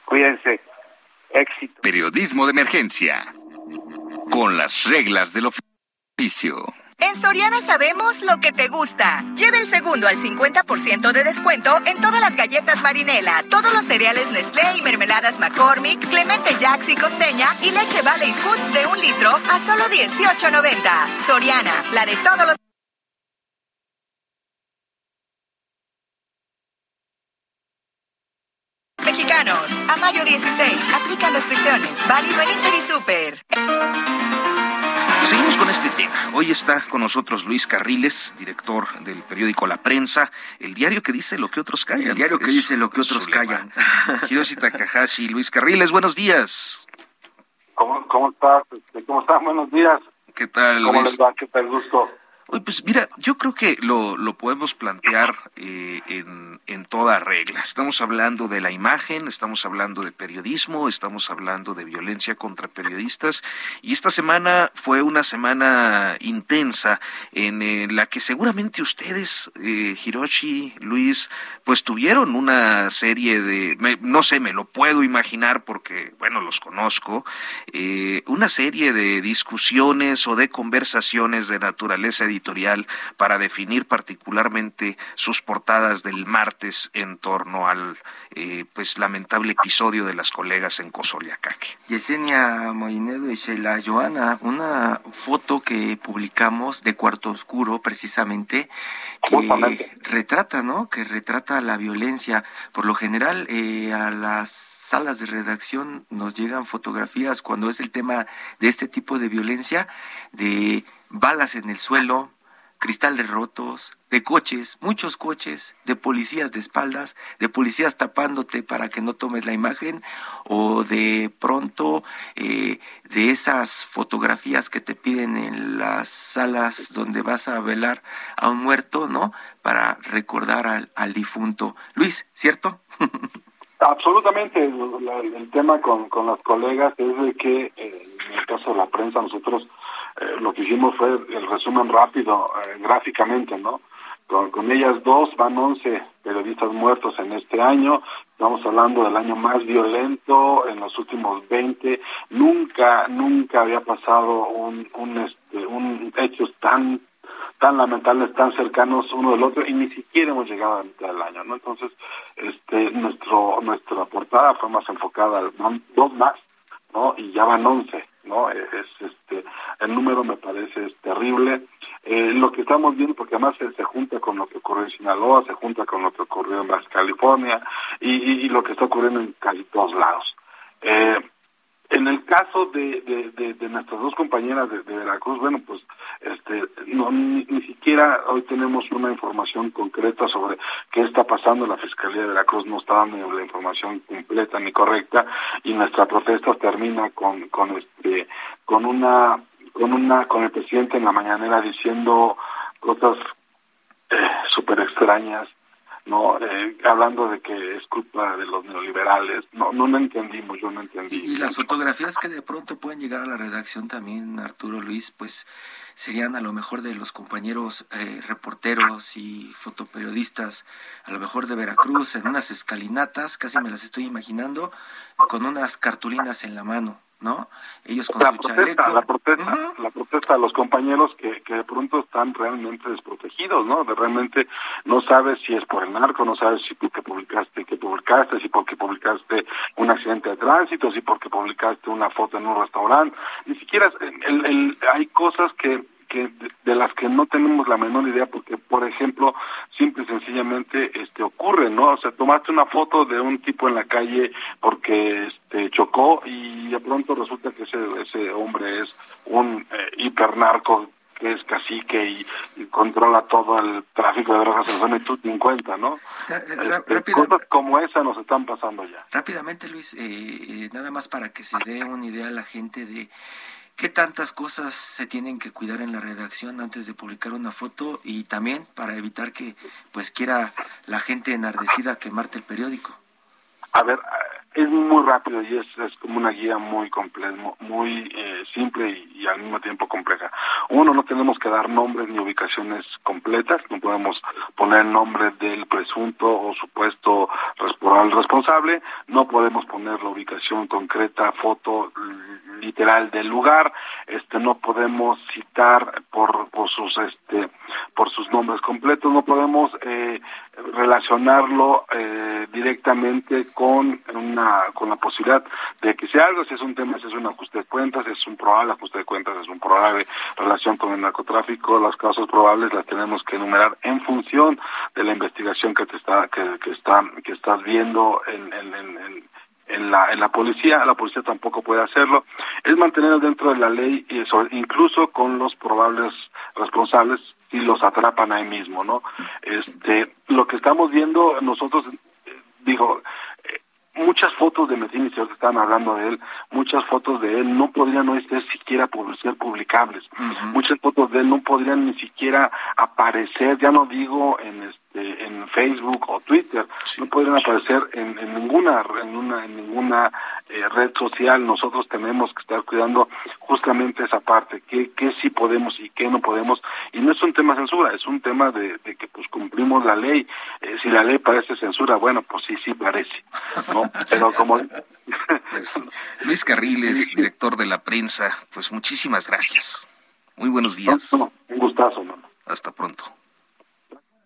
Cuídense. Éxito. Periodismo de emergencia. Con las reglas del oficio. En Soriana sabemos lo que te gusta. Lleve el segundo al 50% de descuento en todas las galletas Marinela, todos los cereales Nestlé y mermeladas McCormick, Clemente Jacks y Costeña y leche Valley Foods de un litro a solo 18.90. Soriana, la de todos los mexicanos. A mayo 16, aplica restricciones. Válido en Inter y Super. Hoy está con nosotros Luis Carriles, director del periódico La Prensa, el diario que dice lo que otros callan. El diario que dice lo que otros callan. [laughs] Hiroshi Takahashi, Luis Carriles, buenos días. ¿Cómo, cómo estás? Este, ¿Cómo estás? Buenos días. ¿Qué tal, ¿Cómo les va? ¿Qué tal? Gusto. Pues mira, yo creo que lo, lo podemos plantear eh, en, en toda regla. Estamos hablando de la imagen, estamos hablando de periodismo, estamos hablando de violencia contra periodistas y esta semana fue una semana intensa en eh, la que seguramente ustedes, eh, Hiroshi, Luis, pues tuvieron una serie de, no sé, me lo puedo imaginar porque, bueno, los conozco, eh, una serie de discusiones o de conversaciones de naturaleza editorial para definir particularmente sus portadas del martes en torno al eh, pues lamentable episodio de las colegas en Cosoliacaque. Yesenia Moinedo y Sheila Joana, una foto que publicamos de Cuarto Oscuro precisamente que retrata, ¿no? Que retrata la violencia. Por lo general eh, a las salas de redacción nos llegan fotografías cuando es el tema de este tipo de violencia, de balas en el suelo, cristales rotos, de coches, muchos coches, de policías de espaldas, de policías tapándote para que no tomes la imagen, o de pronto eh, de esas fotografías que te piden en las salas donde vas a velar a un muerto, ¿no? Para recordar al, al difunto. Luis, ¿cierto? [laughs] Absolutamente. el tema con, con las colegas es de que, eh, en el caso de la prensa, nosotros eh, lo que hicimos fue el resumen rápido, eh, gráficamente, ¿no? Con, ellas dos van 11 periodistas muertos en este año. Estamos hablando del año más violento en los últimos 20. Nunca, nunca había pasado un, un, este, un hechos tan tan lamentables, tan cercanos uno del otro y ni siquiera hemos llegado a mitad del año, ¿no? Entonces, este, nuestro, nuestra portada fue más enfocada al dos más, ¿no? Y ya van 11. ¿No? Es, este, el número me parece es terrible. Eh, lo que estamos viendo, porque además se, se, junta con lo que ocurrió en Sinaloa, se junta con lo que ocurrió en Baja California y, y, lo que está ocurriendo en casi todos lados. Eh, en el caso de, de, de, nuestras dos compañeras de, Veracruz, bueno, pues este, no, ni, siquiera hoy tenemos una información concreta sobre qué está pasando. La Fiscalía de Veracruz no está dando la información completa ni correcta y nuestra protesta termina con, con, este, con una, con una, con el presidente en la mañanera diciendo cosas eh, súper extrañas no eh, hablando de que es culpa de los neoliberales no no lo entendimos yo no entendí. Y, las fotografías que de pronto pueden llegar a la redacción también Arturo Luis pues serían a lo mejor de los compañeros eh, reporteros y fotoperiodistas a lo mejor de Veracruz en unas escalinatas casi me las estoy imaginando con unas cartulinas en la mano ¿no? Ellos con la protesta, La protesta, la protesta de los compañeros que, que de pronto están realmente desprotegidos, ¿no? De realmente no sabes si es por el narco, no sabes si porque publicaste, que publicaste, si porque publicaste un accidente de tránsito, si porque publicaste una foto en un restaurante, ni siquiera el, el, hay cosas que que de las que no tenemos la menor idea porque por ejemplo simple y sencillamente este ocurre no o sea tomaste una foto de un tipo en la calle porque este chocó y de pronto resulta que ese ese hombre es un eh, hipernarco que es cacique y, controla todo el tráfico de drogas en zona y tú te cuenta, ¿no? Eh, este, cosas como esa nos están pasando ya. Rápidamente, Luis, eh, nada más para que se dé una idea a la gente de qué tantas cosas se tienen que cuidar en la redacción antes de publicar una foto y también para evitar que pues quiera la gente enardecida quemarte el periódico. A ver, es muy rápido y es, es como una guía muy compleja, muy eh, simple y, al mismo tiempo compleja. Uno, no tenemos que dar nombres ni ubicaciones completas, no podemos poner el nombre del presunto o supuesto responsable, no podemos poner la ubicación concreta, foto literal del lugar, este, no podemos citar por, por sus este, por sus nombres completos, no podemos eh, relacionarlo eh, directamente con una con la posibilidad de que si algo, si es un tema, si es un ajuste de cuentas, es un probable ajuste de cuentas, es un probable relación con el narcotráfico, las causas probables las tenemos que enumerar en función de la investigación que te está que, que está que estás viendo en, en, en, en la, en la policía, la policía tampoco puede hacerlo, es mantener dentro de la ley, y eso, incluso con los probables responsables, y los atrapan ahí mismo, ¿no? Este, lo que estamos viendo nosotros, eh, digo, eh, muchas fotos de Medina y están hablando de él, muchas fotos de él no podrían no ser siquiera ser publicables, muchas fotos de él no podrían ni siquiera aparecer, ya no digo en este, en Facebook o Twitter, no podrían aparecer en, ninguna en una en ninguna eh, red social. Nosotros tenemos que estar cuidando justamente esa parte, qué qué sí podemos y qué no podemos. Y no es un tema de censura, es un tema de, que pues cumplimos la ley. Eh, si la ley parece censura, bueno, pues sí, sí parece, ¿no? [laughs] Pero como pues, Luis Carriles, director de la prensa, pues muchísimas gracias. Muy buenos días. un gustazo, Hasta pronto.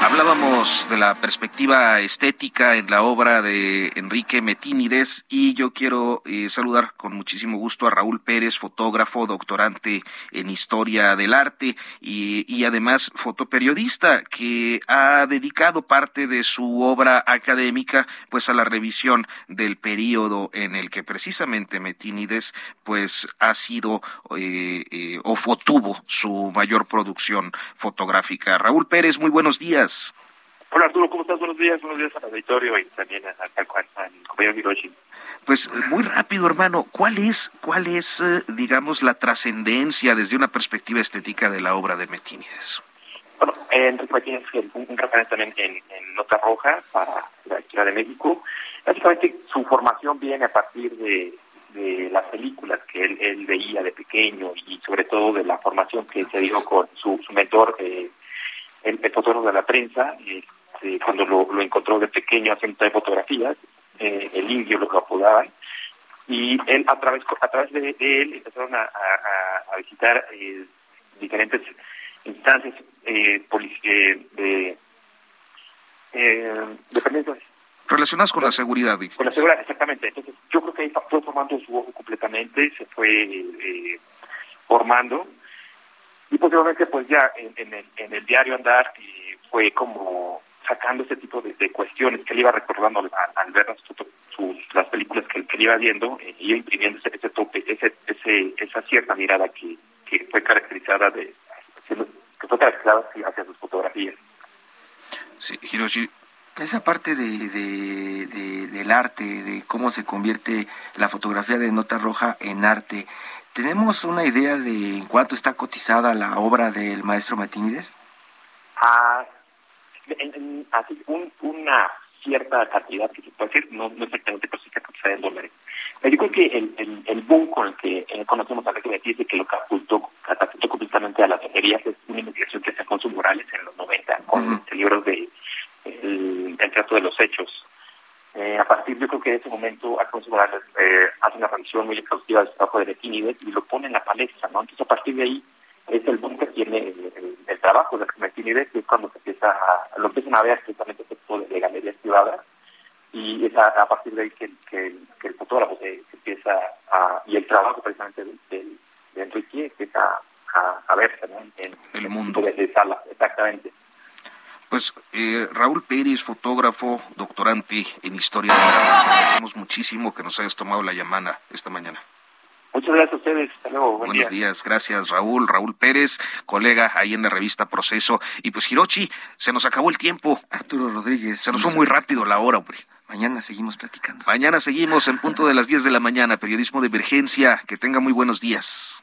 Hablábamos de la perspectiva estética en la obra de Enrique Metínides y yo quiero eh, saludar con muchísimo gusto a Raúl Pérez, fotógrafo, doctorante en historia del arte y, además fotoperiodista que ha dedicado parte de su obra académica pues a la revisión del periodo en el que precisamente Metínides pues ha sido eh, eh, o tuvo su mayor producción fotográfica. Raúl Pérez, muy buenos días. Hola Arturo, ¿cómo estás? Buenos días, buenos días al auditorio y también a, compañero Hiroshi. Pues muy rápido, hermano, ¿cuál es, cuál es, eh, digamos, la trascendencia desde una perspectiva estética de la obra de Metínides? Bueno, Enrique Metínides es un, referente también en, Nota Roja para la historia de México. Básicamente su formación viene a partir de, las películas que él, veía de pequeño y sobre todo de la formación que se dio con su, mentor, eh, el, fotógrafo de la prensa, este, cuando lo, encontró de pequeño haciendo fotografías, eh, el indio lo apodaban, y él a través a través de, él empezaron a, visitar eh, diferentes instancias eh, eh de dependencias relacionadas con la seguridad. Con la seguridad, exactamente. Entonces, yo creo que ahí fue formando su ojo completamente, se fue formando y posiblemente pues ya en, el, en el diario andar eh, fue como sacando ese tipo de, cuestiones que él iba recordando al, ver las, películas que, él iba viendo eh, y imprimiendo ese, ese tope, ese, ese, esa cierta mirada que, que fue caracterizada de que fue caracterizada hacia sus fotografías. Sí, Hiroshi, esa parte de, de, del arte, de cómo se convierte la fotografía de nota roja en arte, ¿Tenemos una idea de en cuánto está cotizada la obra del maestro Matínides? Ah, así, una cierta cantidad que se puede decir, no, exactamente, pero sí está cotizada en dólares. Yo creo que el, el, boom con el que eh, conocemos a Enrique Metínides que lo catapultó, catapultó completamente a las teorías es una investigación que sacó con Morales en los 90 con el libro de el, el Trato de los Hechos eh, a partir, yo creo que de ese momento, Alfonso Morales eh, hace una revisión muy exhaustiva del trabajo de Betinides y lo pone en la palestra, ¿no? Entonces, a partir de ahí, es el boom que tiene el, trabajo de Betinides, que es cuando se empieza a, lo empiezan a ver precisamente este tipo de, galerías privadas, y es a, partir de ahí que, que, el fotógrafo se, empieza a, y el trabajo precisamente de, de, de Enrique empieza a, a verse, ¿no? En, el mundo. De, sala, exactamente. Pues Pérez, fotógrafo, doctorante en historia de la Agradecemos muchísimo que nos hayas tomado la llamada esta mañana. Muchas gracias a ustedes. Hasta luego. Buenos días. Gracias, Raúl. Raúl Pérez, colega ahí en la revista Proceso. Y pues, Hirochi, se nos acabó el tiempo. Arturo Rodríguez. Se nos fue muy rápido la hora, hombre. Mañana seguimos platicando. Mañana seguimos en punto de las 10 de la mañana. Periodismo de emergencia. Que tenga muy buenos días.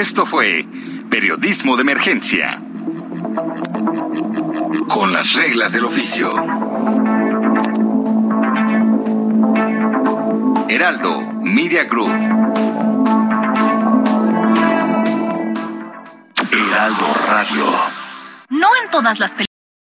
Esto fue Periodismo de Emergencia. Con las reglas del oficio. Heraldo Media Group. Heraldo Radio. No en todas las películas